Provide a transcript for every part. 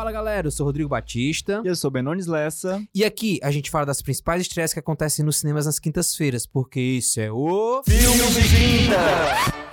Fala galera, eu sou Rodrigo Batista. E eu sou Benones Lessa. E aqui a gente fala das principais estreias que acontecem nos cinemas nas quintas-feiras, porque isso é o. Filme de Quinta!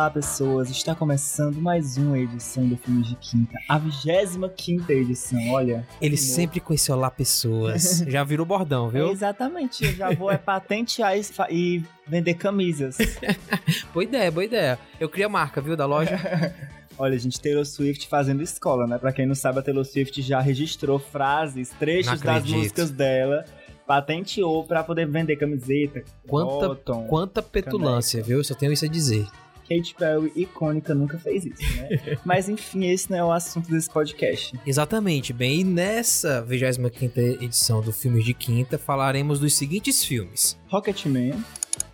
Olá, pessoas. Está começando mais uma edição do Filme de Quinta. A 25 edição, olha. Ele sempre com esse olá pessoas. Já virou bordão, É, viu? exatamente. Eu já vou é patentear e, e vender camisas. Boa ideia, boa ideia. Eu criei a marca, viu, da loja. Olha, gente, Taylor Swift fazendo escola, né? Pra quem não sabe, a Taylor Swift já registrou frases, trechos das músicas dela, patenteou pra poder vender camiseta, Quanta, quanta petulância, viu? Eu só tenho isso a dizer. Kate Perry, icônica, nunca fez isso, né? Mas enfim, esse não é o assunto desse podcast. Exatamente, bem. E nessa 25 edição do Filmes de Quinta falaremos dos seguintes filmes: Rocketman,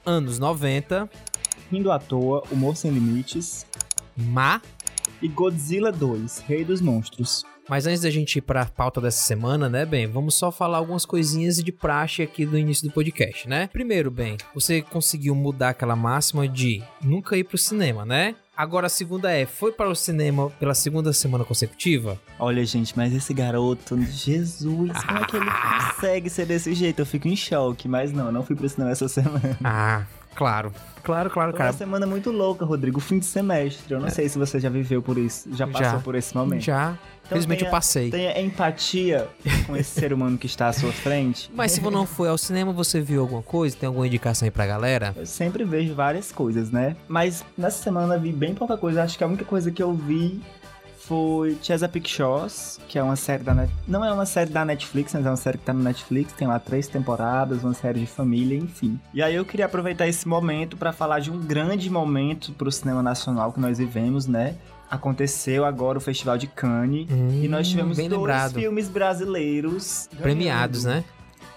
Anos 90, Rindo à Toa, Humor Sem Limites Ma. e Godzilla 2, Rei dos Monstros. Mas antes da gente ir pra pauta dessa semana, né, Ben? Vamos só falar algumas coisinhas de praxe aqui do início do podcast, né? Primeiro, Ben, você conseguiu mudar aquela máxima de nunca ir pro cinema, né? Agora a segunda é, foi para o cinema pela segunda semana consecutiva? Olha, gente, mas esse garoto, Jesus, como é que ele consegue ser desse jeito? Eu fico em choque, mas não, não fui pro cinema essa semana. Ah, claro. Claro, claro, Foi uma cara. semana muito louca, Rodrigo, fim de semestre. Eu não sei se você já viveu por isso, já passou Já. por esse momento. Já. Então Felizmente tenha- eu passei. Tenha empatia com esse ser humano que está à sua frente. Mas se você não foi ao cinema, você viu alguma coisa? Tem alguma indicação aí pra galera? Eu sempre vejo várias coisas, né? Mas nessa semana vi bem pouca coisa. Acho que a única coisa que eu vi foi Chesapeake Shores, que é uma série da Net... Não é uma série da Netflix, mas é uma série que tá no Netflix. Tem lá três temporadas, uma série de família, enfim. E aí eu queria aproveitar esse momento pra falar de um grande momento pro cinema nacional que nós vivemos, né? Aconteceu agora o Festival de Cannes. Hum, E nós tivemos dois lembrado. filmes brasileiros Premiados, ganhando. né?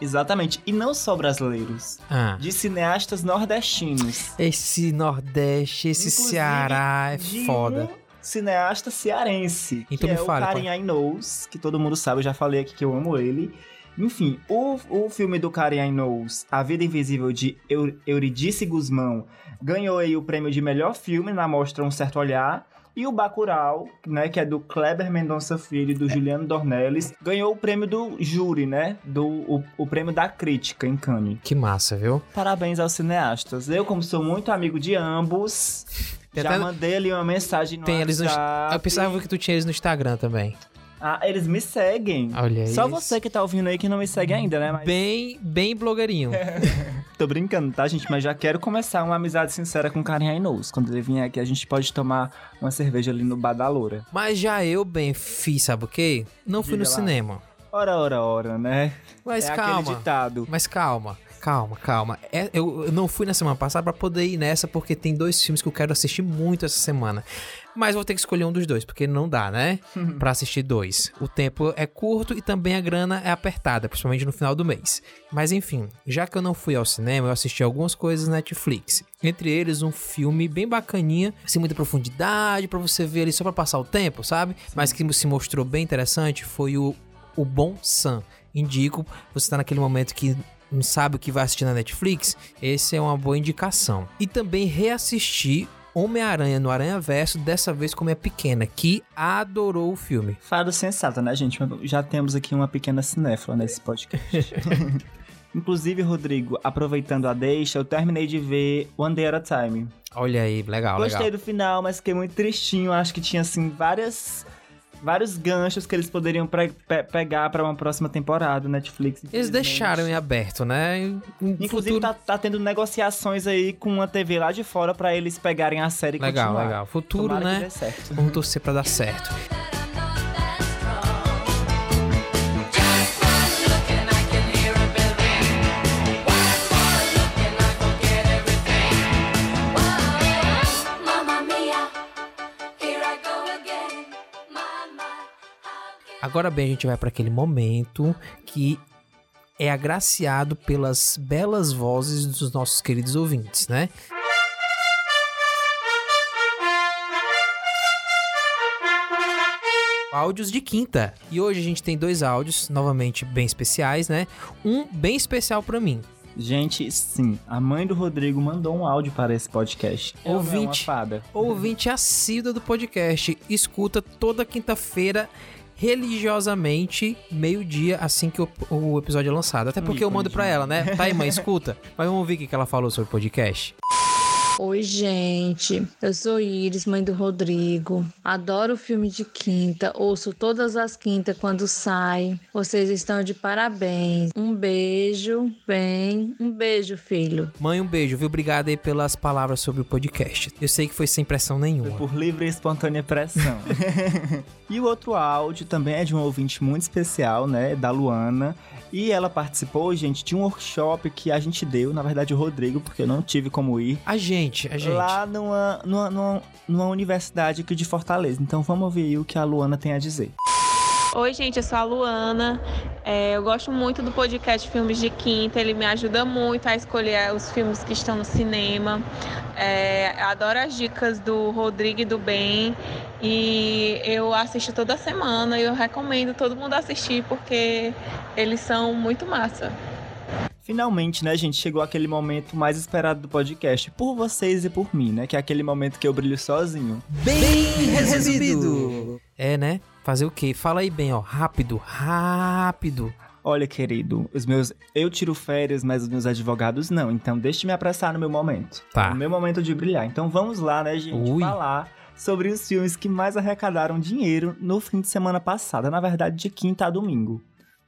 Exatamente. E não só brasileiros. Ah. De cineastas nordestinos. Esse Nordeste, esse Inclusive, Ceará é foda. um cineasta cearense. Então que me é fale, o Karim Ainous, que todo mundo sabe, eu já falei aqui que eu amo ele. Enfim, o, o filme do Karim Ainous, A Vida Invisível de Eu- Euridice Guzmão, ganhou aí o prêmio de melhor filme na mostra Um Certo Olhar. E o Bacurau, né, que é do Kleber Mendonça Filho e do Juliano Dornelles, ganhou o prêmio do júri, né, do o, o prêmio da crítica em Cannes. Que massa, viu? Parabéns aos cineastas. Eu, como sou muito amigo de ambos, Tem já até- mandei ali uma mensagem no Tem eles no, WhatsApp. Eu pensava que tu tinha eles no Instagram também. Ah, eles me seguem. Olha Só isso. você que tá ouvindo aí que não me segue ainda, né? Mas Bem, bem blogueirinho. tô brincando, tá, gente? Mas já quero começar uma amizade sincera com o Karen Ainous. Quando ele vier aqui, a gente pode tomar uma cerveja ali no Bar da Loura. Mas já eu, bem, fiz, sabe o quê? Não fui Diga no lá. cinema. Ora, ora, ora, né? Mas é calma. Mas calma, calma, calma. É, eu, eu não fui na semana passada pra poder ir nessa, porque tem dois filmes que eu quero assistir muito essa semana. Mas vou ter que escolher um dos dois, porque não dá, né? Pra assistir dois. O tempo é curto e também a grana é apertada, principalmente no final do mês. Mas enfim, já que eu não fui ao cinema, eu assisti algumas coisas na Netflix. Entre eles, um filme bem bacaninha, sem muita profundidade, pra você ver ali só pra passar o tempo, sabe? Mas que se mostrou bem interessante foi o, o Bom Sam. Indico, você tá naquele momento que não sabe o que vai assistir na Netflix, esse é uma boa indicação. E também reassistir Homem-Aranha no Aranha Verso, dessa vez com minha pequena, que adorou o filme. Fado sensato, né, gente? Já temos aqui uma pequena cinéfila nesse podcast. Inclusive, Rodrigo, aproveitando a deixa, eu terminei de ver One Day at a Time. Olha aí, legal, Gostei legal. do final, mas fiquei muito tristinho. Acho que tinha, assim, várias... Vários ganchos que eles poderiam pe- pegar pra uma próxima temporada Netflix. Eles deixaram em aberto, né? Em Inclusive, futuro... tá, tá tendo negociações aí com uma TV lá de fora pra eles pegarem a série Legal, continuar. legal. Futuro, Tomara né? Vamos torcer pra dar certo. Agora bem, a gente vai pra aquele momento que é agraciado pelas belas vozes dos nossos queridos ouvintes, né? Áudios de quinta. E hoje a gente tem dois áudios, novamente bem especiais, né? Um bem especial pra mim. Gente, sim, a mãe do Rodrigo mandou um áudio para esse podcast. Ela não é uma Ouvinte. fada. Ouvinte assíduo do podcast, escuta toda quinta-feira religiosamente, meio-dia, assim que o, o episódio é lançado. Até porque eu mando pra gente. ela, né? Tá aí, mãe, escuta. Mas vamos ouvir o que que ela falou sobre o podcast. Oi, gente. Eu sou Iris, mãe do Rodrigo. Adoro filme de quinta. Ouço todas as quintas quando sai. Vocês estão de parabéns. Um beijo, bem. Um beijo, filho. Mãe, um beijo, viu? Obrigado aí pelas palavras sobre o podcast. Eu sei que foi sem pressão Foi nenhuma. por livre e espontânea pressão. e o outro áudio também é de um ouvinte muito especial, né? Da Luana. E ela participou, gente, de um workshop que a gente deu, na verdade o Rodrigo, porque eu não tive como ir. A gente, a gente. Lá numa, numa, numa, numa universidade aqui de Fortaleza. Então vamos ouvir aí o que a Luana tem a dizer. Oi, gente, eu sou a Luana. É, eu gosto muito do podcast Filmes de Quinta. Ele me ajuda muito a escolher os filmes que estão no cinema. É, adoro as dicas do Rodrigo e do Ben. E eu assisto toda semana e eu recomendo todo mundo assistir porque eles são muito massa. Finalmente, né, gente, chegou aquele momento mais esperado do podcast, por vocês e por mim, né? Que é aquele momento que eu brilho sozinho. Bem resumido. É, né? Fazer o quê? Fala aí bem, ó. Rápido, rápido. Olha, querido, os meus. Eu tiro férias, mas os meus advogados não. Então deixe-me apressar no meu momento. Tá. No meu momento de brilhar. Então vamos lá, né, gente? Ui. Falar sobre os filmes que mais arrecadaram dinheiro no fim de semana passada. Na verdade, de quinta a domingo.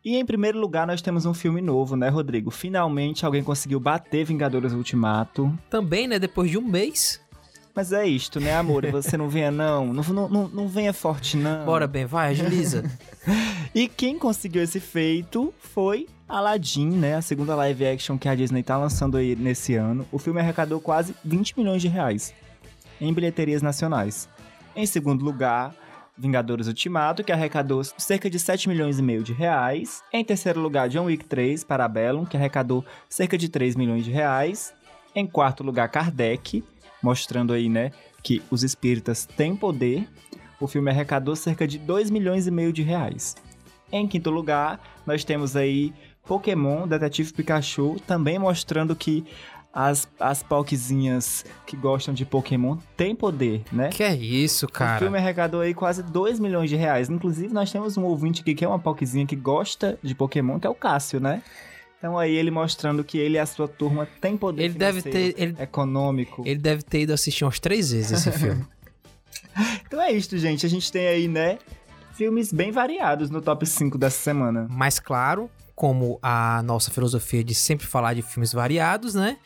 E em primeiro lugar, nós temos um filme novo, né, Rodrigo? Finalmente alguém conseguiu bater Vingadores Ultimato. Também, né? Depois de um mês. Mas é isto, né, amor? Você não venha, não. Não, não, não, venha forte, não. Bora, bem, vai, agiliza. E quem conseguiu esse feito foi Aladdin, né? A segunda live action que a Disney tá lançando aí nesse ano. O filme arrecadou quase 20 milhões de reais em bilheterias nacionais. Em segundo lugar, Vingadores Ultimato, que arrecadou cerca de 7 milhões e meio de reais. Em terceiro lugar, John Wick 3, Parabellum, que arrecadou cerca de 3 milhões de reais. Em quarto lugar, Kardec, mostrando aí, né, que os espíritas têm poder. O filme arrecadou cerca de 2 milhões e meio de reais. Em quinto lugar, nós temos aí Pokémon Detetive Pikachu, também mostrando que as, as Pokézinhas que gostam de Pokémon têm poder, né? que é isso, O cara? filme arrecadou aí quase 2 milhões de reais. Inclusive, nós temos um ouvinte aqui que é uma Pokézinha que gosta de Pokémon, que é o Cássio, né? Então aí ele mostrando que ele e a sua turma têm poder Ele deve ter- ele- econômico. Ele deve ter ido assistir umas três vezes esse filme. Então é isto, gente. A gente tem aí, né, filmes bem variados no top 5 dessa semana. Mas claro, como a nossa filosofia de sempre falar de filmes variados, né?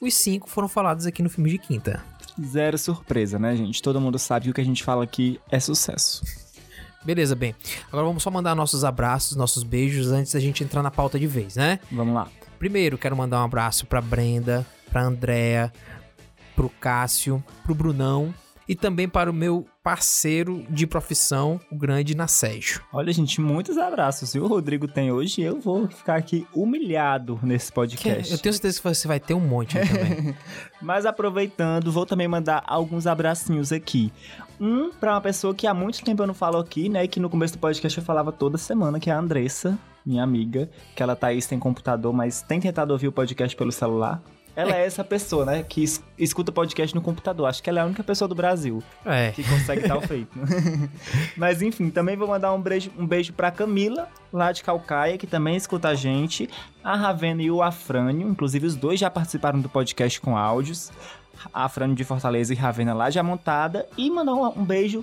Os cinco foram falados aqui no filme de quinta. Zero surpresa, né, gente? Todo mundo sabe que o que a gente fala aqui é sucesso. Beleza, bem. Agora vamos só mandar nossos abraços, nossos beijos antes da gente entrar na pauta de vez, né? Vamos lá. Primeiro, quero mandar um abraço pra Brenda, pra Andrea, pro Cássio, pro Brunão e também para o meu parceiro de profissão, o grande Nasségio. Olha, gente, muitos abraços. E o Rodrigo tem hoje, eu vou ficar aqui humilhado nesse Que é- podcast. eu tenho certeza que você vai ter um monte aí também. Mas aproveitando, vou também mandar alguns abracinhos aqui. Um pra uma pessoa que há muito tempo eu não falo aqui, né? Que no começo do podcast eu falava toda semana, que é a Andressa, minha amiga. Que ela tá aí sem computador, mas tem tentado ouvir o podcast pelo celular. Ela é essa pessoa, né? Que es- escuta podcast no computador. Acho que ela é a única pessoa do Brasil É. que consegue tal feito. Mas enfim, também vou mandar um beijo, um beijo pra Camila, lá de Calcaia, que também escuta a gente. A Ravena e o Afrânio, inclusive os dois já participaram do podcast com áudios. A Afrânio de Fortaleza e Ravena lá já montada. E mandar um, um beijo.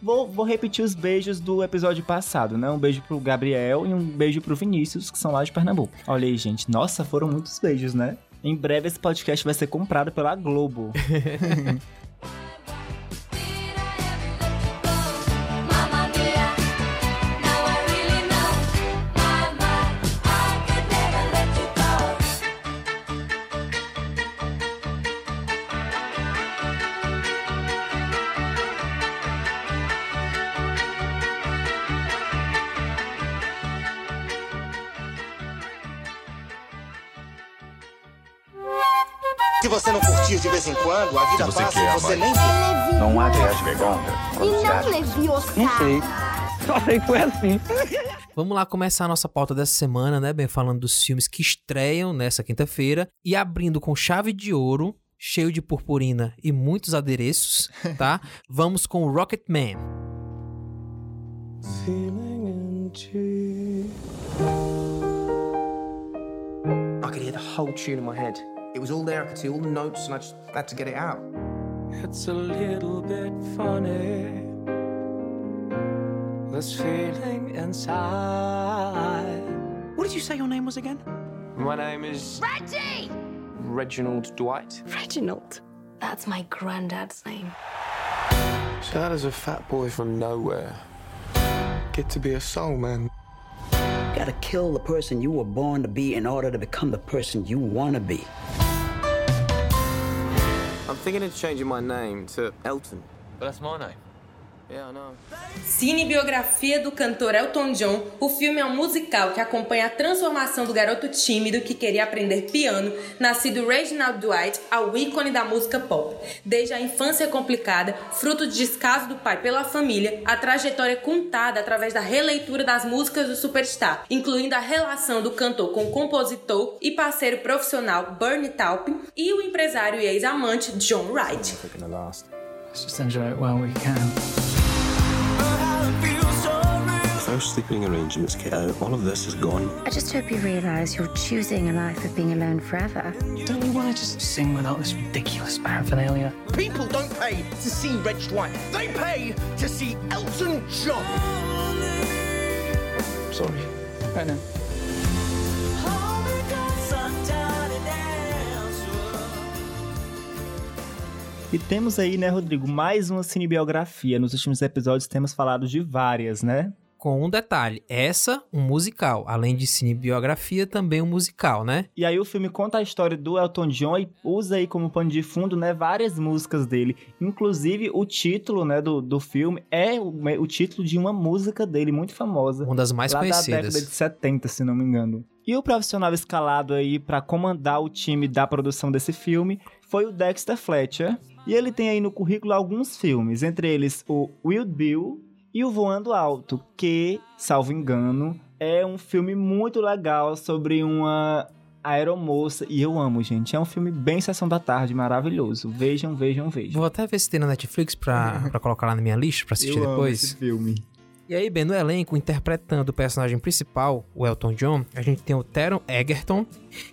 Vou, vou repetir os beijos do episódio passado, né? Um beijo pro Gabriel e um beijo pro Vinícius, que são lá de Pernambuco. Olha aí, gente. Nossa, foram muitos beijos, né? Em breve esse podcast vai ser comprado pela Globo. não de vez em quando, a vida você passa quer, e você mãe? nem vê. Não há de pegar. E não Leviosa. Só sei que foi assim. Vamos lá começar a nossa pauta dessa semana, né? Bem, falando dos filmes que estreiam nessa quinta-feira e abrindo com chave de ouro, cheio de purpurina e muitos adereços, tá? Vamos com Rocketman. I could hear the whole tune in my head. It was all there, I could see all the notes, and I just had to get it out. It's a little bit funny. This feeling inside. What did you say your name was again? My name is Reggie! Reginald Dwight. Reginald. That's my granddad's name. So how does a fat boy from nowhere get to be a soul man? Gotta kill the person you were born to be in order to become the person you wanna be. I'm thinking of changing my name to Elton. But that's my name. Yeah, I know. Cinebiografia do cantor Elton John, o filme é um musical que acompanha a transformação do garoto tímido que queria aprender piano, nascido Reginald Dwight, ao ícone da música pop. Desde a infância complicada, fruto de descaso do pai pela família, a trajetória é contada através da releitura das músicas do superstar, incluindo a relação do cantor com o compositor e parceiro profissional Bernie Taupin e o empresário e ex-amante John Wright. Let's just enjoy it while we can. Those sleeping arrangements, kiddo, all of this is gone. I just hope you realize you're choosing a life of being alone forever. Don't we want to just sing without this ridiculous paraphernalia? People don't pay to see Reg Dwight. They pay to see Elton John. Sorry. I know. E temos aí, né, Rodrigo, mais uma cinebiografia. Nos últimos episódios temos falado de várias, né? Com um detalhe, essa, um musical. Além de cinebiografia, também um musical, né? E aí o filme conta a história do Elton John e usa aí como pano de fundo, né, várias músicas dele. Inclusive, o título, né, do, do filme é o, o título de uma música dele muito famosa. Uma das mais lá conhecidas. da década de 70, se não me engano. E o profissional escalado aí para comandar o time da produção desse filme foi o Dexter Fletcher. E ele tem aí no currículo alguns filmes, entre eles o Wild Bill e o Voando Alto, que, salvo engano, é um filme muito legal sobre uma aeromoça. E eu amo, gente. É um filme bem sessão da tarde, maravilhoso. Vejam, vejam, vejam. Vou até ver se tem na Netflix pra, pra colocar lá na minha lista pra assistir eu amo depois. esse filme. E aí, bem, no elenco, interpretando o personagem principal, o Elton John, a gente tem o Teron Egerton.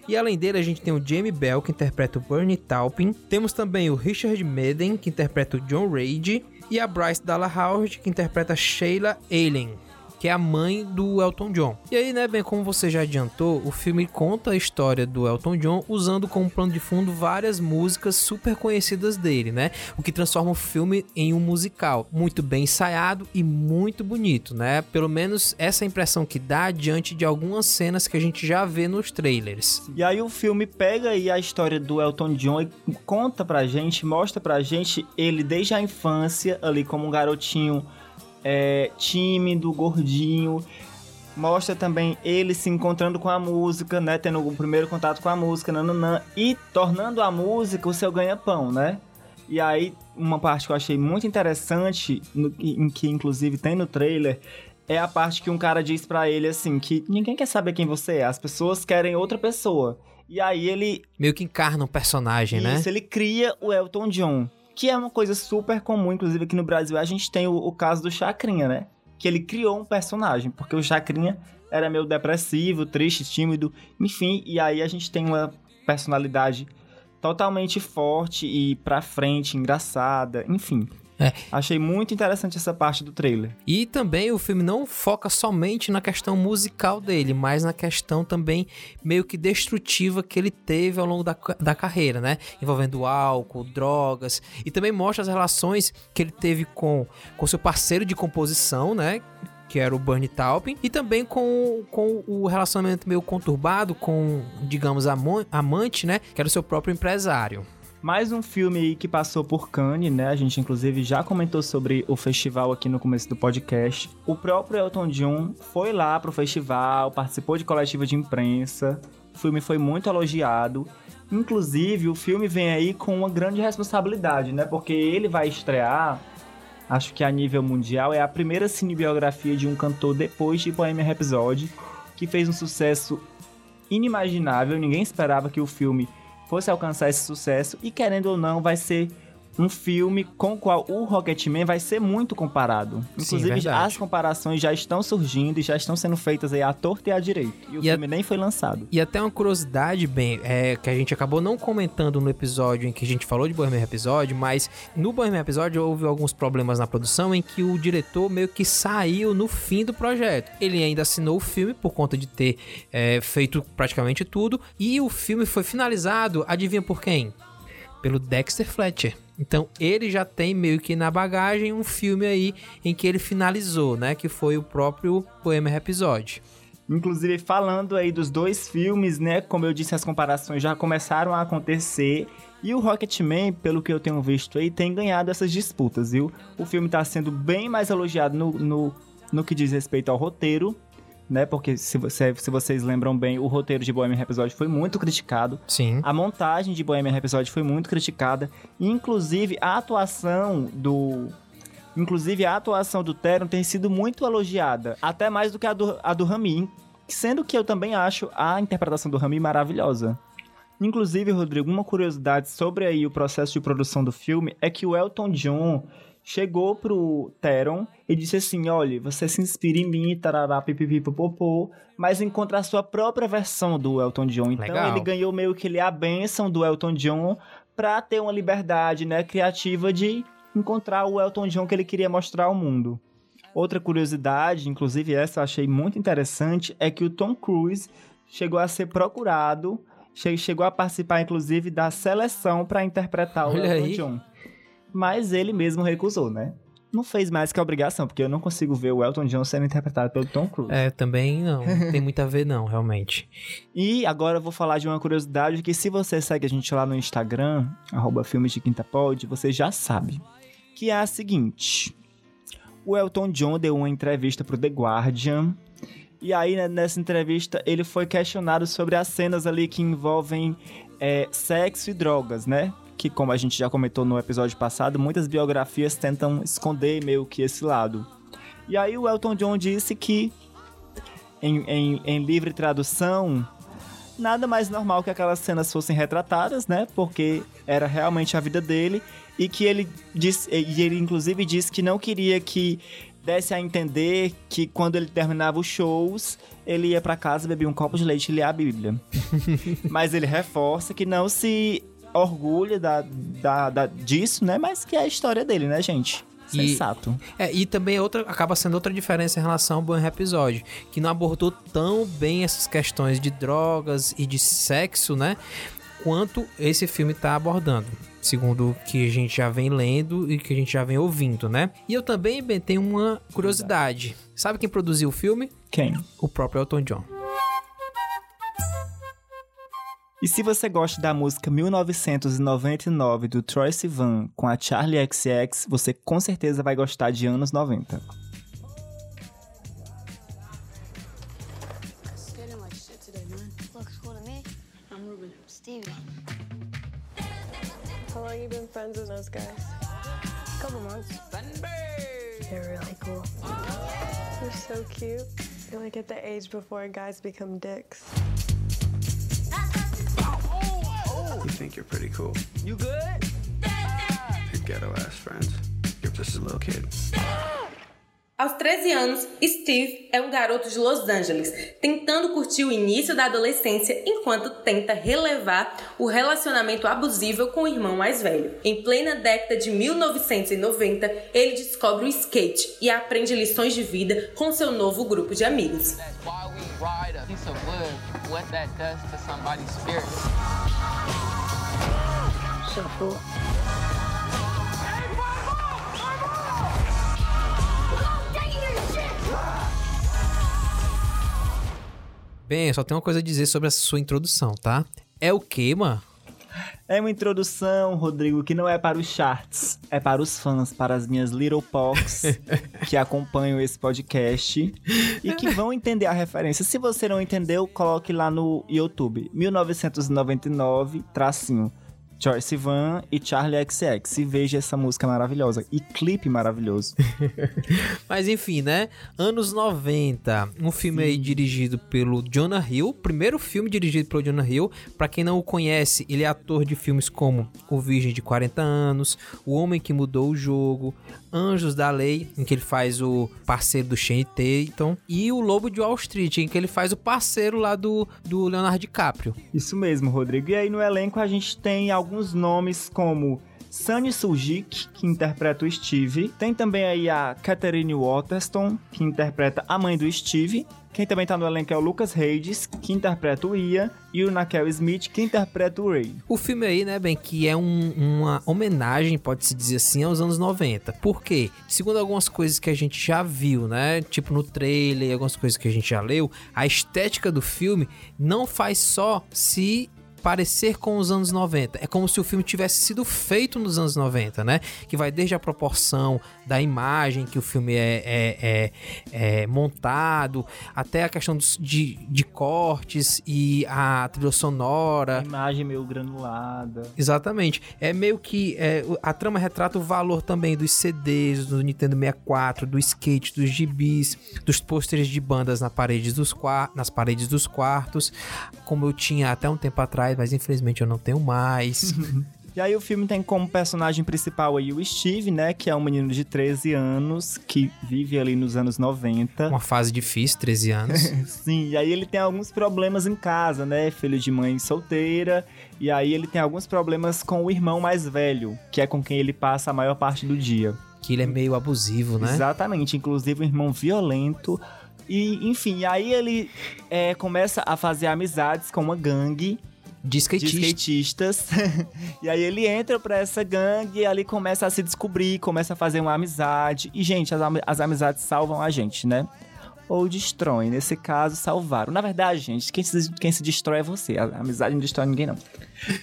E além dele, a gente tem o Jamie Bell, que interpreta o Bernie Taupin. Temos também o Richard Madden, que interpreta o John Reid. E a Bryce Dallas Howard, que interpreta Sheila Allen, que é a mãe do Elton John. E aí, né, bem, como você já adiantou, o filme conta a história do Elton John usando como plano de fundo várias músicas super conhecidas dele, né? O que transforma o filme em um musical muito bem ensaiado e muito bonito, né? Pelo menos essa é impressão que dá diante de algumas cenas que a gente já vê nos trailers. E aí o filme pega aí a história do Elton John e conta pra gente, mostra pra gente ele desde a infância, ali como um garotinho é, tímido, gordinho. Mostra também ele se encontrando com a música, né? Tendo o primeiro contato com a música, nananã, e tornando a música o seu ganha-pão, né? E aí, uma parte que eu achei muito interessante, no- em que inclusive tem no trailer, é a parte que um cara diz pra ele assim: que ninguém quer saber quem você é, as pessoas querem outra pessoa. E aí ele Meio que encarna um personagem, né? isso, ele cria o Elton John, que é uma coisa super comum, inclusive aqui no Brasil a gente tem o, o caso do Chacrinha, né? Que ele criou um personagem, porque o Chacrinha era meio depressivo, triste, tímido, enfim, e aí a gente tem uma personalidade totalmente forte e pra frente, engraçada, enfim. É. Achei muito interessante essa parte do trailer. E também o filme não foca somente na questão musical dele, mas na questão também meio que destrutiva que ele teve ao longo da, da carreira, né? Envolvendo álcool, drogas, e também mostra as relações que ele teve com, com seu parceiro de composição, né? Que era o Bernie Taupin, e também com, com o relacionamento meio conturbado com, digamos, amo- amante, né? Que era o seu próprio empresário. Mais um filme que passou por Cannes, né? A gente inclusive já comentou sobre o festival aqui no começo do podcast. O próprio Elton John foi lá pro festival, participou de coletiva de imprensa. O filme foi muito elogiado. Inclusive, o filme vem aí com uma grande responsabilidade, né? Porque ele vai estrear, acho que a nível mundial, é a primeira cinebiografia de um cantor depois de Bohemian Rhapsody, que fez um sucesso inimaginável. Ninguém esperava que o filme fosse alcançar esse sucesso e, querendo ou não, vai ser um filme com o qual o Rocketman vai ser muito comparado. Sim, Inclusive, verdade. as comparações já estão surgindo e já estão sendo feitas aí à torta e à direita. E o E a- filme nem foi lançado. E até uma curiosidade, bem, é, que a gente acabou não comentando no episódio em que a gente falou de Bohemian Rhapsody, mas no Bohemian Rhapsody houve alguns problemas na produção em que o diretor meio que saiu no fim do projeto. Ele ainda assinou o filme por conta de ter é, feito praticamente tudo, e o filme foi finalizado, adivinha por quem? Pelo Dexter Fletcher. Então ele já tem meio que na bagagem um filme aí em que ele finalizou, né? Que foi o próprio Bohemian Rhapsody. Inclusive, falando aí dos dois filmes, né? Como eu disse, as comparações já começaram a acontecer. E o Rocketman, pelo que eu tenho visto aí, tem ganhado essas disputas, viu? O filme tá sendo bem mais elogiado no, no, no que diz respeito ao roteiro, né? Porque se, você, se vocês lembram bem, o roteiro de Bohemian Rhapsody foi muito criticado. Sim. A montagem de Bohemian Rhapsody foi muito criticada. Inclusive, a atuação do... Inclusive, a atuação do Teron tem sido muito elogiada. Até mais do que a do, a do Rami. Sendo que eu também acho a interpretação do Rami maravilhosa. Inclusive, Rodrigo, uma curiosidade sobre aí o processo de produção do filme é que o Elton John chegou pro Teron e disse assim, olha, você se inspira em mim, tarará, pipipi, popopô, mas encontra a sua própria versão do Elton John. Então Legal. ele ganhou meio que ele a bênção do Elton John pra ter uma liberdade, né, criativa de encontrar o Elton John que ele queria mostrar ao mundo. Outra curiosidade, inclusive essa eu achei muito interessante, é que o Tom Cruise chegou a ser procurado, che- chegou a participar inclusive da seleção para interpretar o Olha Elton aí. John. Mas ele mesmo recusou, né? Não fez mais que a obrigação, porque eu não consigo ver o Elton John sendo interpretado pelo Tom Cruise. É, também não. Não tem muito a ver, não, realmente. E agora eu vou falar de uma curiosidade que se você segue a gente lá no Instagram, arroba filmes de quinta pod, você já sabe. Que é a seguinte. O Elton John deu uma entrevista pro The Guardian. E aí, né, nessa entrevista, ele foi questionado sobre as cenas ali que envolvem é, sexo e drogas, né? Que, como a gente já comentou no episódio passado, muitas biografias tentam esconder meio que esse lado. E aí o Elton John disse que, em, em, em livre tradução, nada mais normal que aquelas cenas fossem retratadas, né? Porque era realmente a vida dele e que ele disse, e ele inclusive disse que não queria que desse a entender que quando ele terminava os shows, ele ia pra casa, bebia um copo de leite e lia a Bíblia. Mas ele reforça que não se orgulha da, da, da- disso, né? Mas que é a história dele, né, gente? E- Sensato. É, e também outra, acaba sendo outra diferença em relação ao Bohemian Rhapsody, que não abordou tão bem essas questões de drogas e de sexo, né? Quanto esse filme tá abordando. Segundo o que a gente já vem lendo e que a gente já vem ouvindo, né? E eu também, Ben, tenho uma curiosidade. Sabe quem produziu o filme? Quem? O próprio Elton John. E se você gosta da música 1999 do Troy Sivan com a Charlie XX, você com certeza vai gostar de anos 90. Feeling like shit today, man. Looks cool to me. I'm Ruben. Stevie. How long you been friends with those guys? Couple months. They're really cool. They're so cute. You're like at the age before guys become dicks. You think you're pretty cool. You good? Your ghetto ass friends. You're just a little kid. Aos 13 anos, Steve é um garoto de Los Angeles, tentando curtir o início da adolescência enquanto tenta relevar o relacionamento abusivo com o irmão mais velho. Em plena década de 1990, ele descobre o skate e aprende lições de vida com seu novo grupo de amigos. Cool. Bem, só tem uma coisa a dizer sobre essa sua introdução, tá? É o quê, mano? É uma introdução, Rodrigo, que não é para os charts, é para os fãs, para as minhas little pox que acompanham esse podcast e que vão entender a referência. Se você não entendeu, coloque lá no YouTube. 1999, tracinho. Joyce Sivan e Charlie XX. E veja essa música maravilhosa. E clipe maravilhoso. Mas enfim, né? Anos 90. Um filme aí dirigido pelo Jonah Hill. Primeiro filme dirigido pelo Jonah Hill. Pra quem não o conhece, ele é ator de filmes como O Virgem de 40 Anos, O Homem que Mudou o Jogo, Anjos da Lei, em que ele faz o parceiro do Shane Tatum, e O Lobo de Wall Street, em que ele faz o parceiro lá do, do Leonardo DiCaprio. Isso mesmo, Rodrigo. E aí no elenco a gente tem alguns nomes como Sunny Suljic, que interpreta o Steve. Tem também aí a Catherine Waterston, que interpreta a mãe do Steve. Quem também tá no elenco é o Lucas Hayes, que interpreta o Ian, e o Nakel Smith, que interpreta o Ray. O filme aí, né, bem, que é um- uma homenagem, pode-se dizer assim, aos anos 90. Por quê? Segundo algumas coisas que a gente já viu, né, tipo no trailer e algumas coisas que a gente já leu, a estética do filme não faz só se parecer com os anos 90. É como se o filme tivesse sido feito nos anos 90, né? Que vai desde a proporção da imagem que o filme é, é- é- é montado, até a questão dos- de, de cortes e a trilha sonora. Imagem meio granulada. Exatamente. É meio que é, a trama retrata o valor também dos CDs, do Nintendo 64, do skate, dos gibis, dos pôsteres de bandas na parede dos nas paredes dos quartos, como eu tinha até um tempo atrás, mas infelizmente eu não tenho mais. E aí o filme tem como personagem principal aí o Steve, né? Que é um menino de 13 anos, que vive ali nos anos 90. Uma fase difícil, 13 anos. Sim, e aí ele tem alguns problemas em casa, né? Filho de mãe solteira. E aí ele tem alguns problemas com o irmão mais velho, que é com quem ele passa a maior parte do dia. que ele é meio abusivo, né? Exatamente, inclusive um irmão violento. E, enfim, aí ele é, começa a fazer amizades com uma gangue de skatista. skatistas. e aí ele entra pra essa gangue e ali começa a se descobrir, começa a fazer uma amizade. E, gente, as, as amizades salvam a gente, né? Ou destroem. Nesse caso, salvaram. Na verdade, gente, quem se, quem se destrói é você. A amizade não destrói ninguém, não.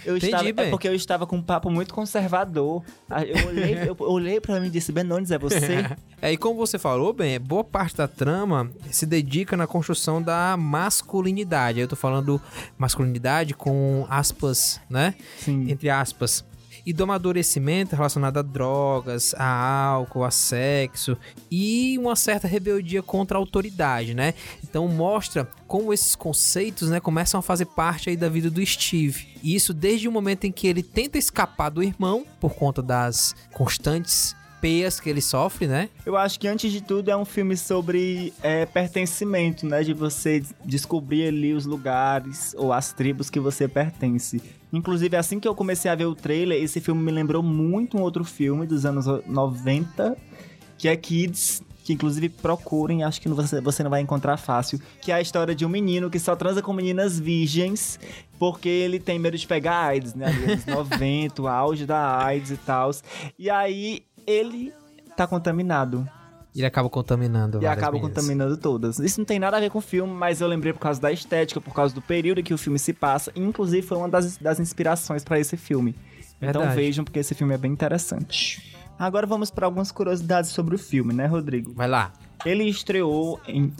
Eu Entendi, estava, é Ben. porque eu estava com um papo muito conservador. Eu olhei, eu olhei pra mim e disse, Benones, é você? É, e como você falou, bem, boa parte da trama se dedica na construção da masculinidade. Eu tô falando masculinidade com aspas, né? Sim. Entre aspas. E do amadurecimento relacionado a drogas, a álcool, a sexo e uma certa rebeldia contra a autoridade, né? Então mostra como esses conceitos, né, começam a fazer parte aí da vida do Steve. E isso desde o momento em que ele tenta escapar do irmão por conta das constantes peias que ele sofre, né? Eu acho que antes de tudo é um filme sobre é, pertencimento, né? De você des- descobrir ali os lugares ou as tribos que você pertence. Inclusive, assim que eu comecei a ver o trailer, esse filme me lembrou muito um outro filme dos anos 90, que é Kids. Que inclusive procurem, acho que você, você não vai encontrar fácil. Que é a história de um menino que só transa com meninas virgens porque ele tem medo de pegar AIDS, né? Ali, anos 90, o auge da AIDS e tal. E aí ele tá contaminado. Ele acaba contaminando. E acaba meninas. contaminando todas. Isso não tem nada a ver com o filme, mas eu lembrei por causa da estética, por causa do período em que o filme se passa. Inclusive, foi uma das, das inspirações pra esse filme. Então Verdade. vejam, porque esse filme é bem interessante. Agora vamos para algumas curiosidades sobre o filme, né, Rodrigo? Vai lá. Ele estreou em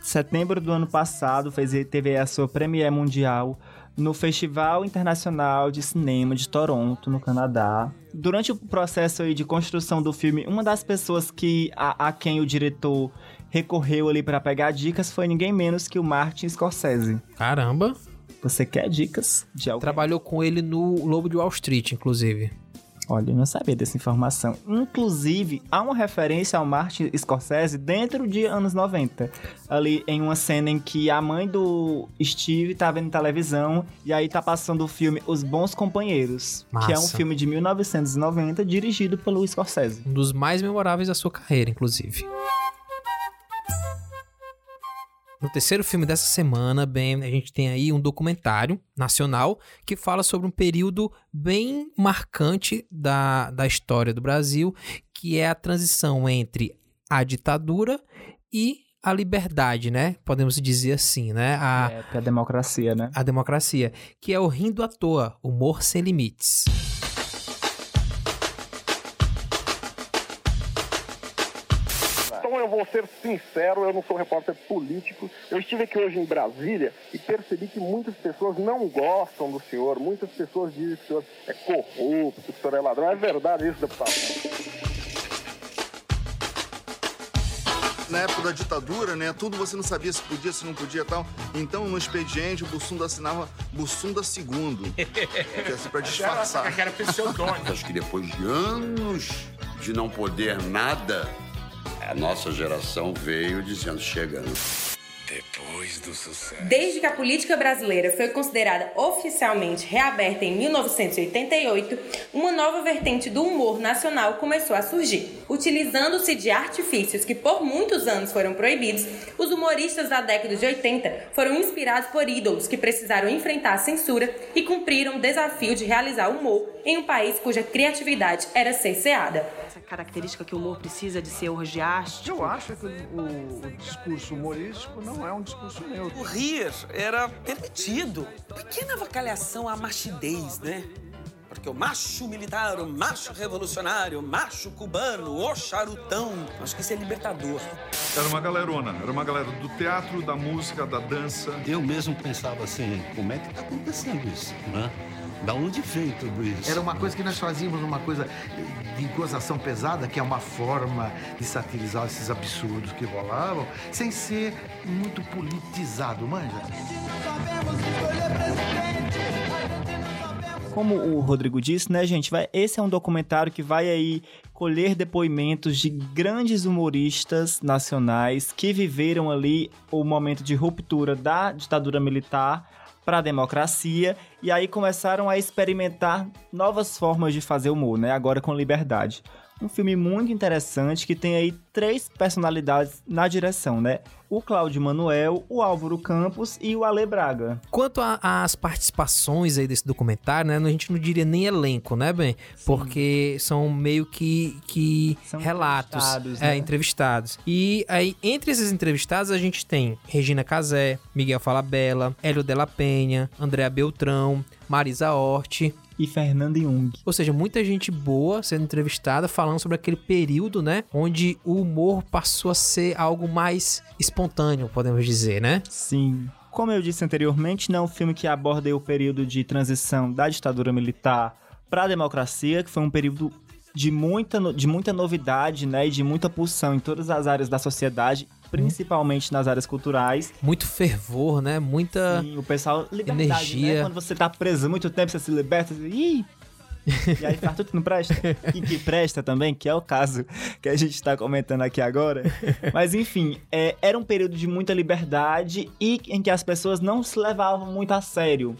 setembro do ano passado, fez, teve a sua premiere mundial no Festival Internacional de Cinema de Toronto, no Canadá. Durante o processo aí de construção do filme, uma das pessoas que a, a quem o diretor recorreu ali para pegar dicas foi ninguém menos que o Martin Scorsese. Caramba. Você quer dicas de alguém? Trabalhou com ele no Lobo de Wall Street, inclusive. Olha, eu não sabia dessa informação. Inclusive, há uma referência ao Martin Scorsese dentro de anos 90. Ali em uma cena em que a mãe do Steve tá vendo televisão e aí tá passando o filme Os Bons Companheiros, que é um Massa. filme de 1990 dirigido pelo Scorsese. Um dos mais memoráveis da sua carreira, inclusive. No terceiro filme dessa semana, bem, a gente tem aí um documentário nacional que fala sobre um período bem marcante da, da história do Brasil, que é a transição entre a ditadura e a liberdade, né? Podemos dizer assim, né? A, É, porque a democracia, né? a democracia, que é o Rindo à Toa, Humor Sem Limites. Eu vou ser sincero, eu não sou repórter político. Eu estive aqui hoje em Brasília e percebi que muitas pessoas não gostam do senhor. Muitas pessoas dizem que o senhor é corrupto, que o senhor é ladrão. É verdade isso, deputado? Na época da ditadura, né, tudo você não sabia se podia, se não podia e tal. Então, no expediente, o Bussunda assinava Bussunda II. que é assim, pra disfarçar. Acho que depois de anos de não poder nada, a nossa geração veio dizendo: chega. Depois do sucesso. Desde que a política brasileira foi considerada oficialmente reaberta em 1988, uma nova vertente do humor nacional começou a surgir. Utilizando-se de artifícios que por muitos anos foram proibidos, os humoristas da década de 80 foram inspirados por ídolos que precisaram enfrentar a censura e cumpriram o desafio de realizar humor em um país cuja criatividade era cerceada. Essa característica que o humor precisa de ser orgiástico. Eu acho que o, o discurso humorístico não é um discurso neutro. O rir era permitido. Pequena avacalhação à machidez, né? Porque o macho militar, o macho revolucionário, o macho cubano, o charutão, acho que isso é libertador. Era uma galerona, era uma galera do teatro, da música, da dança. Eu mesmo pensava assim, como é que tá acontecendo isso, né? Da onde vem tudo isso? Era uma coisa que nós fazíamos, uma coisa de gozação pesada, que é uma forma de satirizar esses absurdos que rolavam, sem ser muito politizado, manja? Como o Rodrigo disse, né, gente, vai, esse é um documentário que vai aí colher depoimentos de grandes humoristas nacionais que viveram ali o momento de ruptura da ditadura militar para a democracia e aí começaram a experimentar novas formas de fazer humor, né? Agora com liberdade. Um filme muito interessante que tem aí três personalidades na direção, né? O Cláudio Manuel, o Álvaro Campos e o Ale Braga. Quanto às participações aí desse documentário, né? A gente não diria nem elenco, né, Ben? Porque são meio que, que São relatos. entrevistados, É, né? entrevistados. E aí, entre esses entrevistados, a gente tem Regina Casé, Miguel Falabella, Hélio Della Penha, Andréa Beltrão, Marisa Hort. E Fernando Jung. Ou seja, muita gente boa sendo entrevistada falando sobre aquele período, né? Onde o humor passou a ser algo mais espontâneo, podemos dizer, né? Sim. Como eu disse anteriormente, não é um filme que aborda o período de transição da ditadura militar para a democracia, que foi um período de muita, de muita novidade, né, e de muita pulsão em todas as áreas da sociedade, principalmente nas áreas culturais. Muito fervor, né? Muita Sim, o pessoal liberdade, energia. né? Quando você tá preso muito tempo, você se liberta. Ih! e aí faz tudo que não presta. E que presta também, que é o caso que a gente tá comentando aqui agora. Mas enfim, é, era um período de muita liberdade e em que as pessoas não se levavam muito a sério.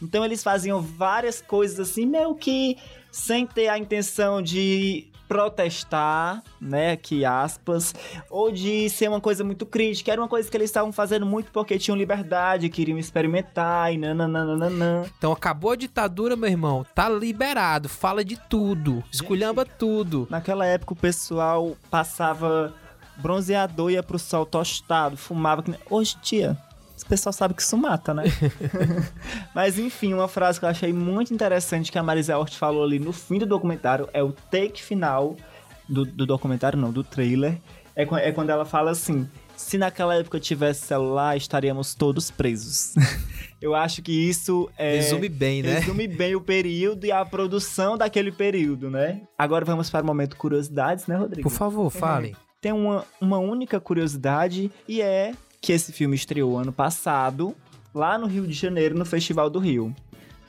Então eles faziam várias coisas assim, meio que sem ter a intenção de protestar, né, que aspas, ou de ser uma coisa muito crítica. Era uma coisa que eles estavam fazendo muito porque tinham liberdade, queriam experimentar e nananana. Então acabou a ditadura, meu irmão. Tá liberado. Fala de tudo. Esculhamba tudo. Naquela época o pessoal passava bronzeador, ia pro sol tostado, fumava. Hoje dia, o pessoal sabe que isso mata, né? Mas enfim, uma frase que eu achei muito interessante que a Marisa Hort falou ali no fim do documentário é o take final do, do documentário, não, do trailer. É, é quando ela fala assim: se naquela época tivesse celular, estaríamos todos presos. eu acho que isso é. Resume bem, né? Resume bem o período e a produção daquele período, né? Agora vamos para o momento curiosidades, né, Rodrigo? Por favor, fale. Tem uma, uma única curiosidade e é que esse filme estreou ano passado, lá no Rio de Janeiro, no Festival do Rio.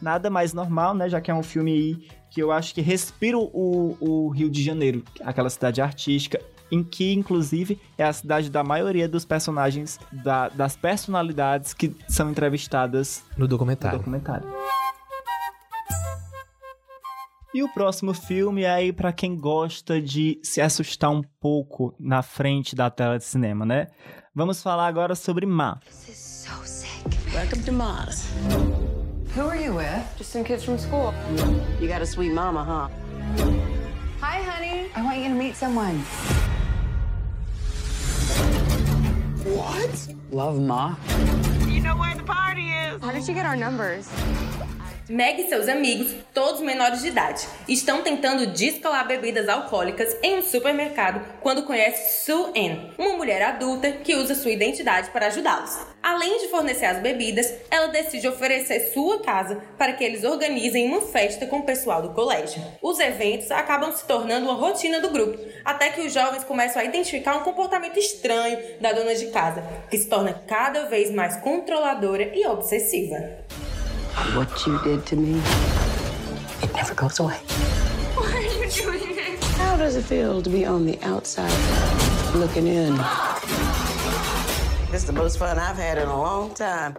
Nada mais normal, né? Já que é um filme aí que eu acho que respira o, o Rio de Janeiro, aquela cidade artística, em que, inclusive, é a cidade da maioria dos personagens, da- das personalidades que são entrevistadas No documentário. no documentário. E o próximo filme é aí pra quem gosta de se assustar um pouco na frente da tela de cinema, né? Vamos falar agora sobre Ma. Welcome to Mars. Who are you with? Just some kids from school. You got a sweet mama, huh? Hi, honey. I want you to meet someone. What? Love Ma. You know where the party is. How did you get our numbers? Meg e seus amigos, todos menores de idade, estão tentando descolar bebidas alcoólicas em um supermercado quando conhece Sue Ann, uma mulher adulta que usa sua identidade para ajudá-los. Além de fornecer as bebidas, ela decide oferecer sua casa para que eles organizem uma festa com o pessoal do colégio. Os eventos acabam se tornando uma rotina do grupo, até que os jovens começam a identificar um comportamento estranho da dona de casa, que se torna cada vez mais controladora e obsessiva. What you did to me, it never goes away. Why are you doing this? How does it feel to be on the outside looking in? This is the most fun I've had in a long time.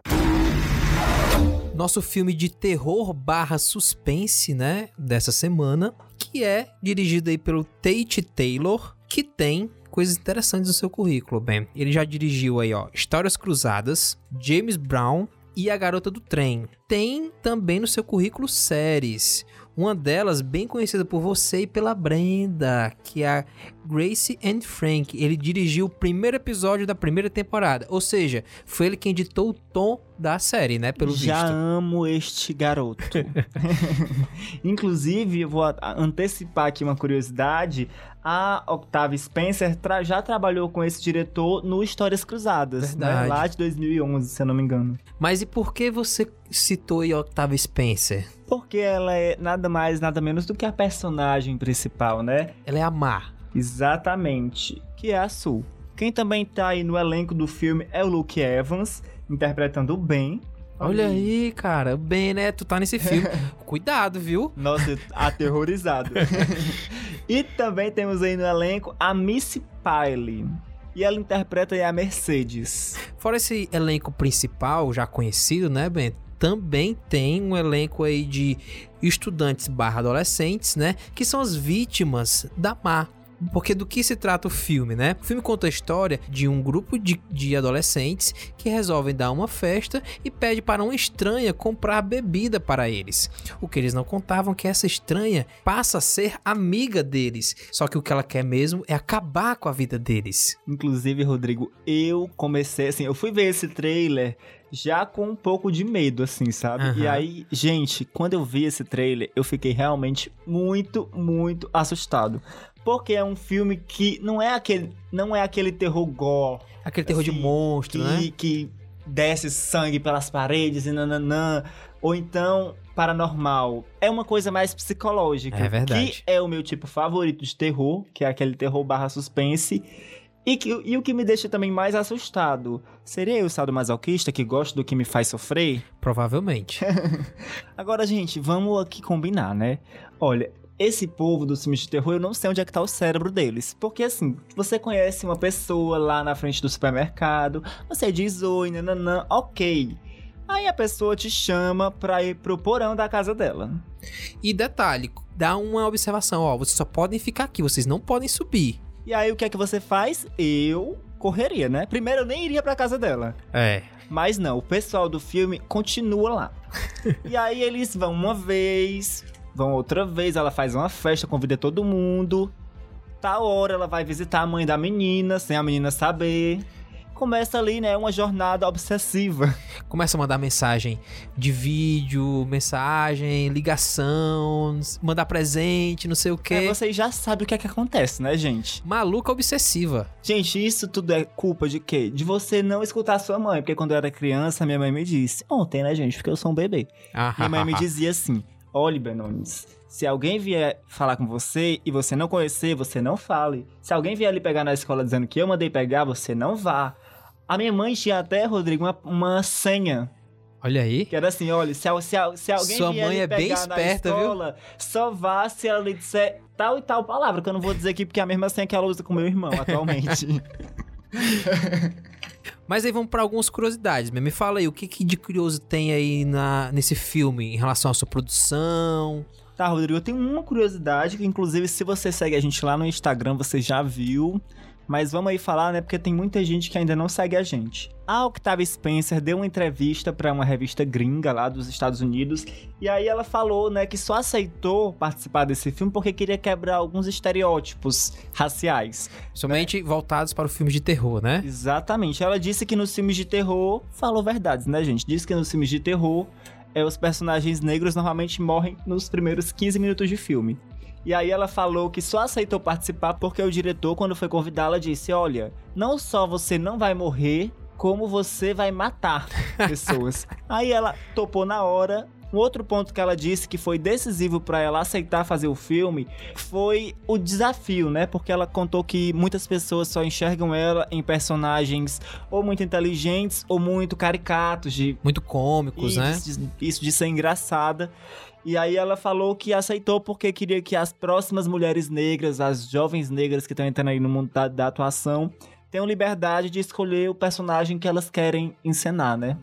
Nosso filme de terror barra suspense, né, dessa semana, que é dirigido aí pelo Tate Taylor, que tem coisas interessantes no seu currículo, bem. Ele já dirigiu aí, ó, Histórias Cruzadas, James Brown e A Garota do Trem. Tem também no seu currículo séries. Uma delas bem conhecida por você e pela Brenda, que é a Grace and Frank. Ele dirigiu o primeiro episódio da primeira temporada, ou seja, foi ele quem editou o tom da série, né, pelo Já visto. amo este garoto. Inclusive, eu vou antecipar aqui uma curiosidade. A Octavia Spencer tra- já trabalhou com esse diretor no Histórias Cruzadas, né? Lá de 2011, se eu não me engano. Mas e por que você citou a Octavia Spencer? Porque ela é nada mais, nada menos do que a personagem principal, né? Ela é a Mar. Exatamente, que é a Sue. Quem também tá aí no elenco do filme é o Luke Evans, interpretando o Ben. Olha aí, cara, bem, né? Tu tá nesse filme. Cuidado, viu? Nossa, aterrorizado. e também temos aí no elenco a Missy Piley. E ela interpreta aí a Mercedes. Fora esse elenco principal, já conhecido, né, Ben? Também tem um elenco aí de estudantes barra adolescentes, né? Que são as vítimas da má. Porque do que se trata o filme, né? O filme conta a história de um grupo de, de adolescentes que resolvem dar uma festa e pede para uma estranha comprar bebida para eles. O que eles não contavam é que essa estranha passa a ser amiga deles. Só que o que ela quer mesmo é acabar com a vida deles. Inclusive, Rodrigo, eu comecei assim, eu fui ver esse trailer já com um pouco de medo, assim, sabe? E Aham. aí, gente, quando eu vi esse trailer, eu fiquei realmente muito, muito assustado. Porque é um filme que não é aquele, não é aquele terror gore. Aquele terror de monstro, que, né? Que desce sangue pelas paredes e nananã. Ou então, paranormal. É uma coisa mais psicológica. É verdade. Que é o meu tipo favorito de terror, que é aquele terror barra suspense. E, que, e o que me deixa também mais assustado? Seria eu o sadomasoquista que gosta do que me faz sofrer? Provavelmente. Agora, gente, vamos aqui combinar, né? Olha, esse povo dos filmes de terror, eu não sei onde é que tá o cérebro deles. Porque, assim, você conhece uma pessoa lá na frente do supermercado, você diz oi, nananã, ok. Aí a pessoa te chama pra ir pro porão da casa dela. E detalhe, dá uma observação, ó, vocês só podem ficar aqui, vocês não podem subir. E aí o que é que você faz? Eu correria, né? Primeiro eu nem iria pra casa dela. É. Mas não, o pessoal do filme continua lá. e aí eles vão uma vez, vão outra vez, ela faz uma festa, convida todo mundo. Tal hora ela vai visitar a mãe da menina, sem a menina saber. Começa ali, né, uma jornada obsessiva. Começa a mandar mensagem de vídeo, mensagem, ligação, mandar presente, não sei o quê. É, vocês já sabem o que é que acontece, né, gente? Maluca obsessiva. Gente, isso tudo é culpa de quê? De você não escutar sua mãe. Porque quando eu era criança, minha mãe me disse. Ontem, né, gente? Porque eu sou um bebê. Ah, minha mãe me dizia assim: olhe, Benones, se alguém vier falar com você e você não conhecer, você não fale. Se alguém vier lhe pegar na escola dizendo que eu mandei pegar, você não vá. A minha mãe tinha até, Rodrigo, uma, uma senha. Olha aí. Que era assim, olha, se, se, se alguém Sua vier mãe lhe é bem pegar na esperta, viu? escola, só vá se ela lhe disser tal e tal palavra, que eu não vou dizer aqui porque é a mesma senha que ela usa com meu irmão atualmente. Mas aí vamos para algumas curiosidades. Me fala aí, o que, que de curioso tem aí na, nesse filme em relação à sua produção? Tá, Rodrigo, eu tenho uma curiosidade que, inclusive, se você segue a gente lá no Instagram, você já viu. Mas vamos aí falar, né? Porque tem muita gente que ainda não segue a gente. A Octavia Spencer deu uma entrevista para uma revista gringa lá dos Estados Unidos e aí ela falou, né, que só aceitou participar desse filme porque queria quebrar alguns estereótipos raciais. Somente voltados para o filme de terror, né? Exatamente. Ela disse que nos filmes de terror, falou verdades, né, gente? Disse que nos filmes de terror, é, os personagens negros normalmente morrem nos primeiros 15 minutos de filme. E aí ela falou que só aceitou participar porque o diretor, quando foi convidá-la, disse: Olha, não só você não vai morrer, como você vai matar pessoas. aí ela topou na hora. Um outro ponto que ela disse que foi decisivo para ela aceitar fazer o filme foi o desafio, né? Porque ela contou que muitas pessoas só enxergam ela em personagens ou muito inteligentes ou muito caricatos, de muito cômicos, né? Isso de ser engraçada. E aí ela falou que aceitou porque queria que as próximas mulheres negras, as jovens negras que estão entrando aí no mundo da, da atuação, tenham liberdade de escolher o personagem que elas querem encenar, né?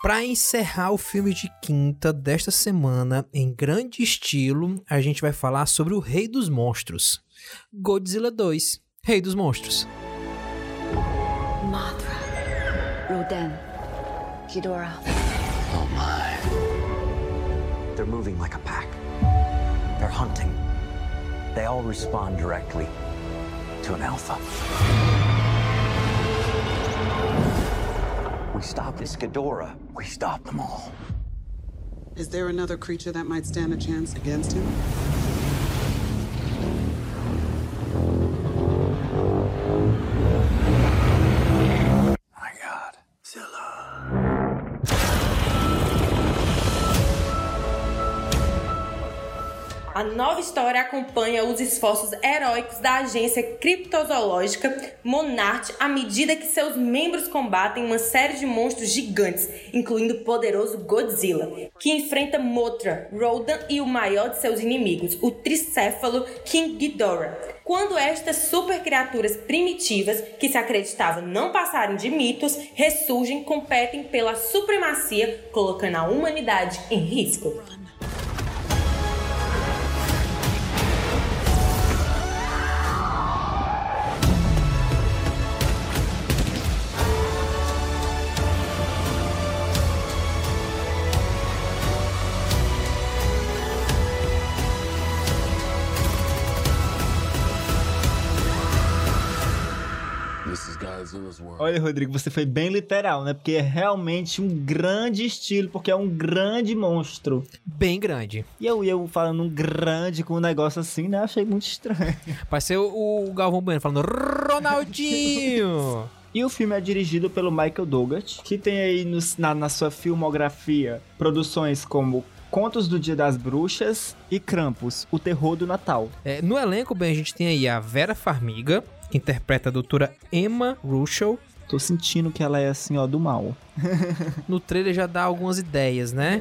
Para encerrar o filme de quinta desta semana, em grande estilo, a gente vai falar sobre o Rei dos Monstros. Godzilla 2, Rei dos Monstros. Mothra, Rodan, Ghidorah. Oh my. They're moving like a pack. They're hunting. They all respond directly to an alpha. We stop this Ghidorah. We stop them all. Is there another creature that might stand a chance against him? A nova história acompanha os esforços heróicos da agência criptozoológica Monarch à medida que seus membros combatem uma série de monstros gigantes, incluindo o poderoso Godzilla, que enfrenta Mothra, Rodan e o maior de seus inimigos, o tricéfalo King Ghidorah. Quando estas super criaturas primitivas, que se acreditava não passarem de mitos, ressurgem, competem pela supremacia, colocando a humanidade em risco. Olha, Rodrigo, você foi bem literal, né? Porque é realmente um grande estilo, porque é um grande monstro. Bem grande. E eu, eu falando um grande com um negócio assim, né? Achei muito estranho. Vai ser o, Galvão Bueno falando Ronaldinho! E o filme é dirigido pelo Michael Dougherty, que tem aí nos- na, na sua filmografia produções como Contos do Dia das Bruxas e Krampus, O Terror do Natal. É, no elenco, bem, a gente tem aí a Vera Farmiga, que interpreta a doutora Emma Russell. Tô sentindo que ela é assim, ó, do mal. No trailer já dá algumas ideias, né?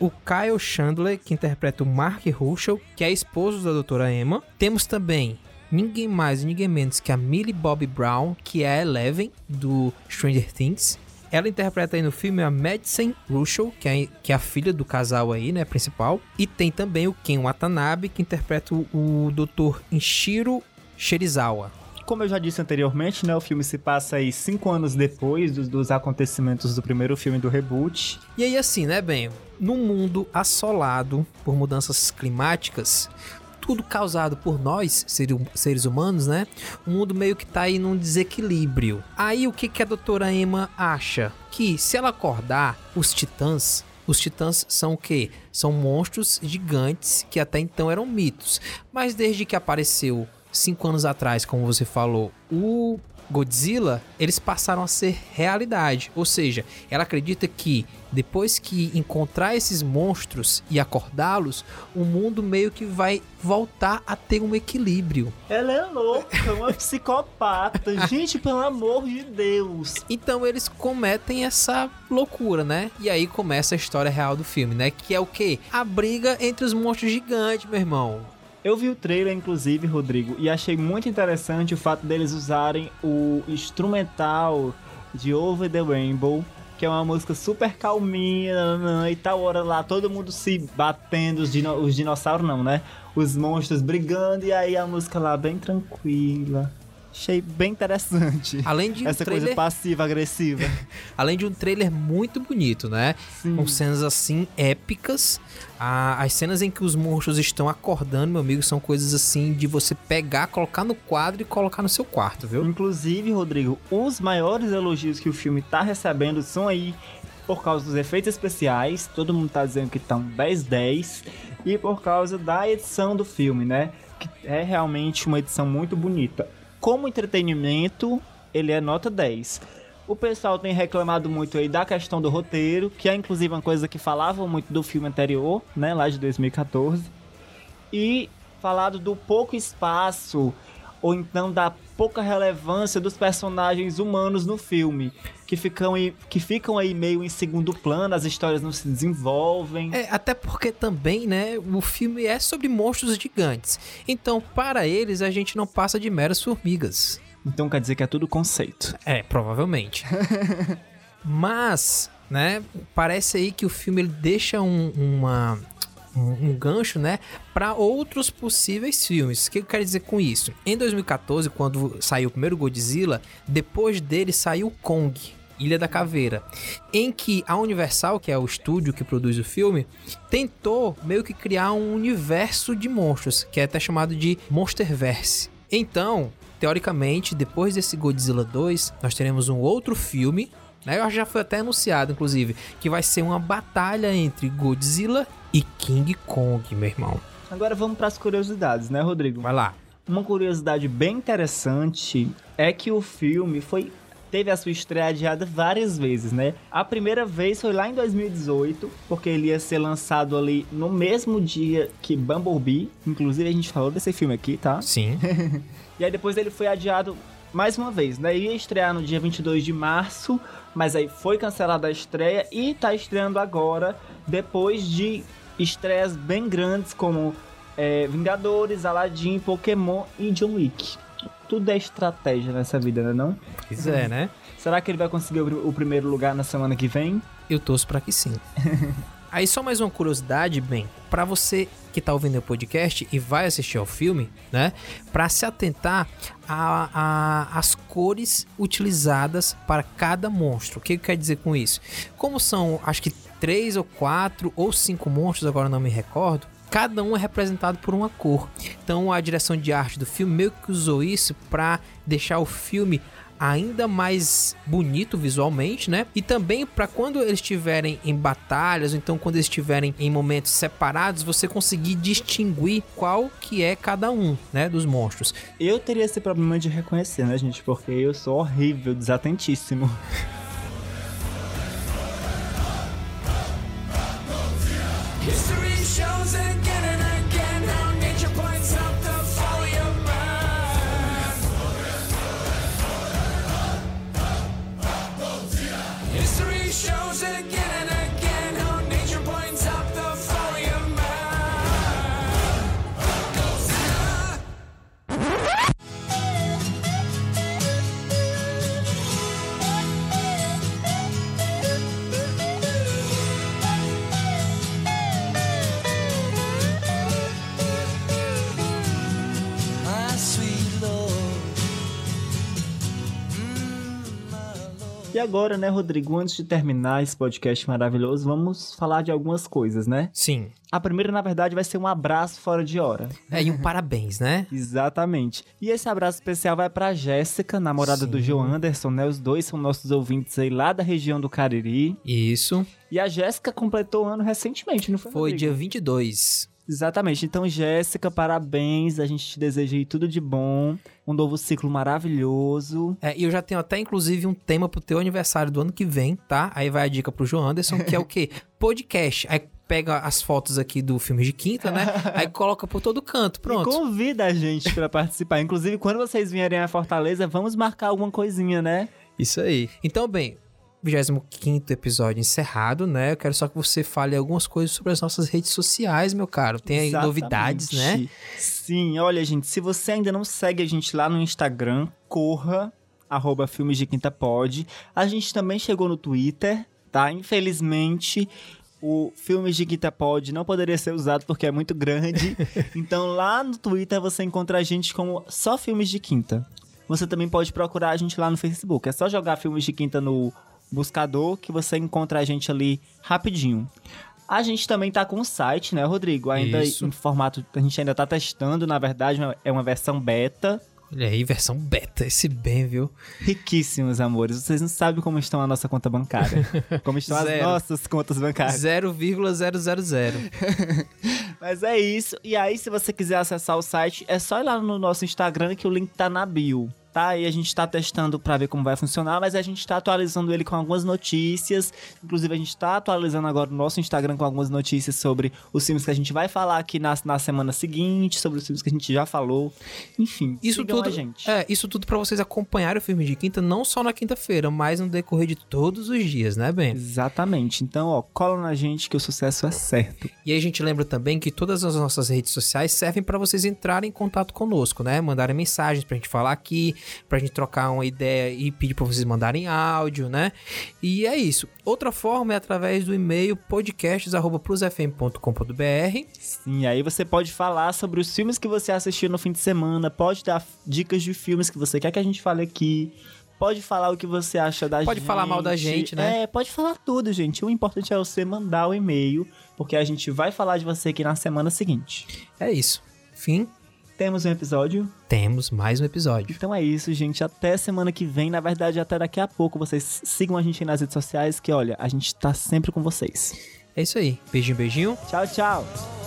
O Kyle Chandler, que interpreta o Mark Russell, que é esposo da doutora Emma. Temos também ninguém mais e ninguém menos que a Millie Bobby Brown, que é a Eleven, do Stranger Things. Ela interpreta aí no filme a Madison Russell, que é, que é a filha do casal aí, né, principal. E tem também o Ken Watanabe, que interpreta o, o Dr. Inshiro Shirizawa. Como eu já disse anteriormente, né, o filme se passa aí cinco anos depois dos, dos acontecimentos do primeiro filme do reboot. E aí assim, né, bem, num mundo assolado por mudanças climáticas, tudo causado por nós, ser- seres humanos, né? O mundo meio que tá aí num desequilíbrio. Aí o que, que a doutora Emma acha? Que se ela acordar, os titãs. Os titãs são o quê? São monstros gigantes que até então eram mitos. Mas desde que apareceu cinco anos atrás, como você falou, o Godzilla, eles passaram a ser realidade. Ou seja, ela acredita que depois que encontrar esses monstros e acordá-los, o mundo meio que vai voltar a ter um equilíbrio. Ela é louca, uma psicopata. Gente, pelo amor de Deus. Então eles cometem essa loucura, né? E aí começa a história real do filme, né? Que é o quê? A briga entre os monstros gigantes, meu irmão. Eu vi o trailer, inclusive, Rodrigo, e achei muito interessante o fato deles usarem o instrumental de Over the Rainbow que é uma música super calminha, e tal hora lá, todo mundo se batendo, os, dino- os dinossauros não, né? Os monstros brigando, e aí a música lá bem tranquila. Achei bem interessante. Além de um Essa trailer- coisa passiva-agressiva. Além de um trailer muito bonito, né? Com cenas assim épicas. Ah, as cenas em que os monstros estão acordando, meu amigo, são coisas assim de você pegar, colocar no quadro e colocar no seu quarto, viu? Inclusive, Rodrigo, os maiores elogios que o filme tá recebendo são aí por causa dos efeitos especiais, todo mundo tá dizendo que tá um 10-10, e por causa da edição do filme, né? Que é realmente uma edição muito bonita. Como entretenimento, ele é nota 10. O pessoal tem reclamado muito aí da questão do roteiro, que é inclusive uma coisa que falavam muito do filme anterior, né, lá de 2014 e falado do pouco espaço ou então da pouca relevância dos personagens humanos no filme, que ficam aí, que ficam aí meio em segundo plano, as histórias não se desenvolvem. É, até porque também, né, o filme é sobre monstros gigantes. Então, para eles, a gente não passa de meras formigas. Então quer dizer que é tudo conceito. É, provavelmente. Mas, né, parece aí que o filme ele deixa um, uma, um, gancho, né, para outros possíveis filmes. O que eu quero dizer com isso? Em 2014, quando saiu o primeiro Godzilla, depois dele saiu Kong. Ilha da Caveira, em que a Universal, que é o estúdio que produz o filme, tentou meio que criar um universo de monstros, que é até chamado de Monsterverse. Então, teoricamente, depois desse Godzilla 2, nós teremos um outro filme, né? Eu acho que já foi até anunciado, inclusive, que vai ser uma batalha entre Godzilla e King Kong, meu irmão. Agora vamos para as curiosidades, né, Rodrigo? Vai lá. Uma curiosidade bem interessante é que o filme foi teve a sua estreia adiada várias vezes, né? A primeira vez foi lá em 2018, porque ele ia ser lançado ali no mesmo dia que Bumblebee. Inclusive a gente falou desse filme aqui, tá? Sim. e aí depois ele foi adiado mais uma vez, né? Ia estrear no dia 22 de março, mas aí foi cancelada a estreia e tá estreando agora, depois de estreias bem grandes como é, Vingadores, Aladdin, Pokémon e John Wick. Tudo é estratégia nessa vida, né não? Pois é, né? Será que ele vai conseguir o, primeiro lugar na semana que vem? Eu torço para que sim. Aí só mais uma curiosidade, bem, para você que tá ouvindo o podcast e vai assistir ao filme, né? Para se atentar as cores utilizadas para cada monstro. O que quer dizer com isso? Como são, acho que três ou quatro ou cinco monstros, agora não me recordo. Cada um é representado por uma cor. Então a direção de arte do filme meio que usou isso para deixar o filme ainda mais bonito visualmente, né? E também para quando eles estiverem em batalhas, ou então quando eles estiverem em momentos separados, você conseguir distinguir qual que é cada um, né, dos monstros. Eu teria esse problema de reconhecer, né, gente? Porque eu sou horrível, desatentíssimo. History shows and E agora, né, Rodrigo, antes de terminar esse podcast maravilhoso, vamos falar de algumas coisas, né? Sim. A primeira, na verdade, vai ser um abraço fora de hora. É, e um parabéns, né? Exatamente. E esse abraço especial vai pra Jéssica, namorada do Joe Anderson, né? Os dois são nossos ouvintes aí lá da região do Cariri. Isso. E a Jéssica completou o ano recentemente, não foi? Foi Rodrigo? dia 22. Exatamente. Então, Jéssica, parabéns. A gente te deseja aí tudo de bom. Um novo ciclo maravilhoso. É, e eu já tenho até, inclusive, um tema pro teu aniversário do ano que vem, tá? Aí vai a dica pro João Anderson, que é o quê? Podcast. Aí pega as fotos aqui do filme de quinta, né? Aí coloca por todo canto, pronto. E convida a gente pra participar. Inclusive, quando vocês vierem a Fortaleza, vamos marcar alguma coisinha, né? Isso aí. Então, bem, 25 episódio encerrado, né? Eu quero só que você fale algumas coisas sobre as nossas redes sociais, meu caro. Tem aí Exatamente. novidades, né? Sim, olha, gente, se você ainda não segue a gente lá no Instagram, corra. arroba Filmes de Quinta Pod. A gente também chegou no Twitter, tá? Infelizmente, o Filmes de Quinta Pod não poderia ser usado porque é muito grande. então lá no Twitter você encontra a gente como só Filmes de Quinta. Você também pode procurar a gente lá no Facebook. É só jogar Filmes de Quinta no buscador que você encontra a gente ali rapidinho. A gente também tá com um site, né, Rodrigo? Ainda Isso. em formato. A gente ainda tá testando, na verdade, é uma versão beta. Olha aí, versão beta, esse bem, viu? Riquíssimos, amores. Vocês não sabem como estão a nossa conta bancária. Como estão as nossas contas bancárias. 0,000. Mas é isso. E aí, se você quiser acessar o site, é só ir lá no nosso Instagram que o link tá na bio. Tá? E a gente tá testando pra ver como vai funcionar, mas a gente tá atualizando ele com algumas notícias. Inclusive, a gente tá atualizando agora o nosso Instagram com algumas notícias sobre os filmes que a gente vai falar aqui na, na semana seguinte, sobre os filmes que a gente já falou. Enfim, Isso tudo, gente. é, isso tudo para vocês acompanharem o filme de quinta, não só na quinta-feira, mas no decorrer de todos os dias, né, Ben? Exatamente. Então, ó, cola na gente que o sucesso é certo. E aí a gente lembra também que todas as nossas redes sociais servem para vocês entrarem em contato conosco, né? Mandarem mensagens pra gente falar aqui, pra gente trocar uma ideia e pedir pra vocês mandarem áudio, né? E é isso. Outra forma é através do e-mail podcasts@plusfm.com.br. Sim, aí você pode falar sobre os filmes que você assistiu no fim de semana, pode dar dicas de filmes que você quer que a gente fale aqui. Pode falar o que você acha da gente. Pode falar mal da gente, né? É, pode falar tudo, gente. O importante é você mandar o e-mail, porque a gente vai falar de você aqui na semana seguinte. É isso. Fim. Temos um episódio. Temos mais um episódio. Então é isso, gente. Até semana que vem. Na verdade, até daqui a pouco. Vocês sigam a gente aí nas redes sociais, que olha, a gente tá sempre com vocês. É isso aí. Beijinho, beijinho. Tchau, tchau.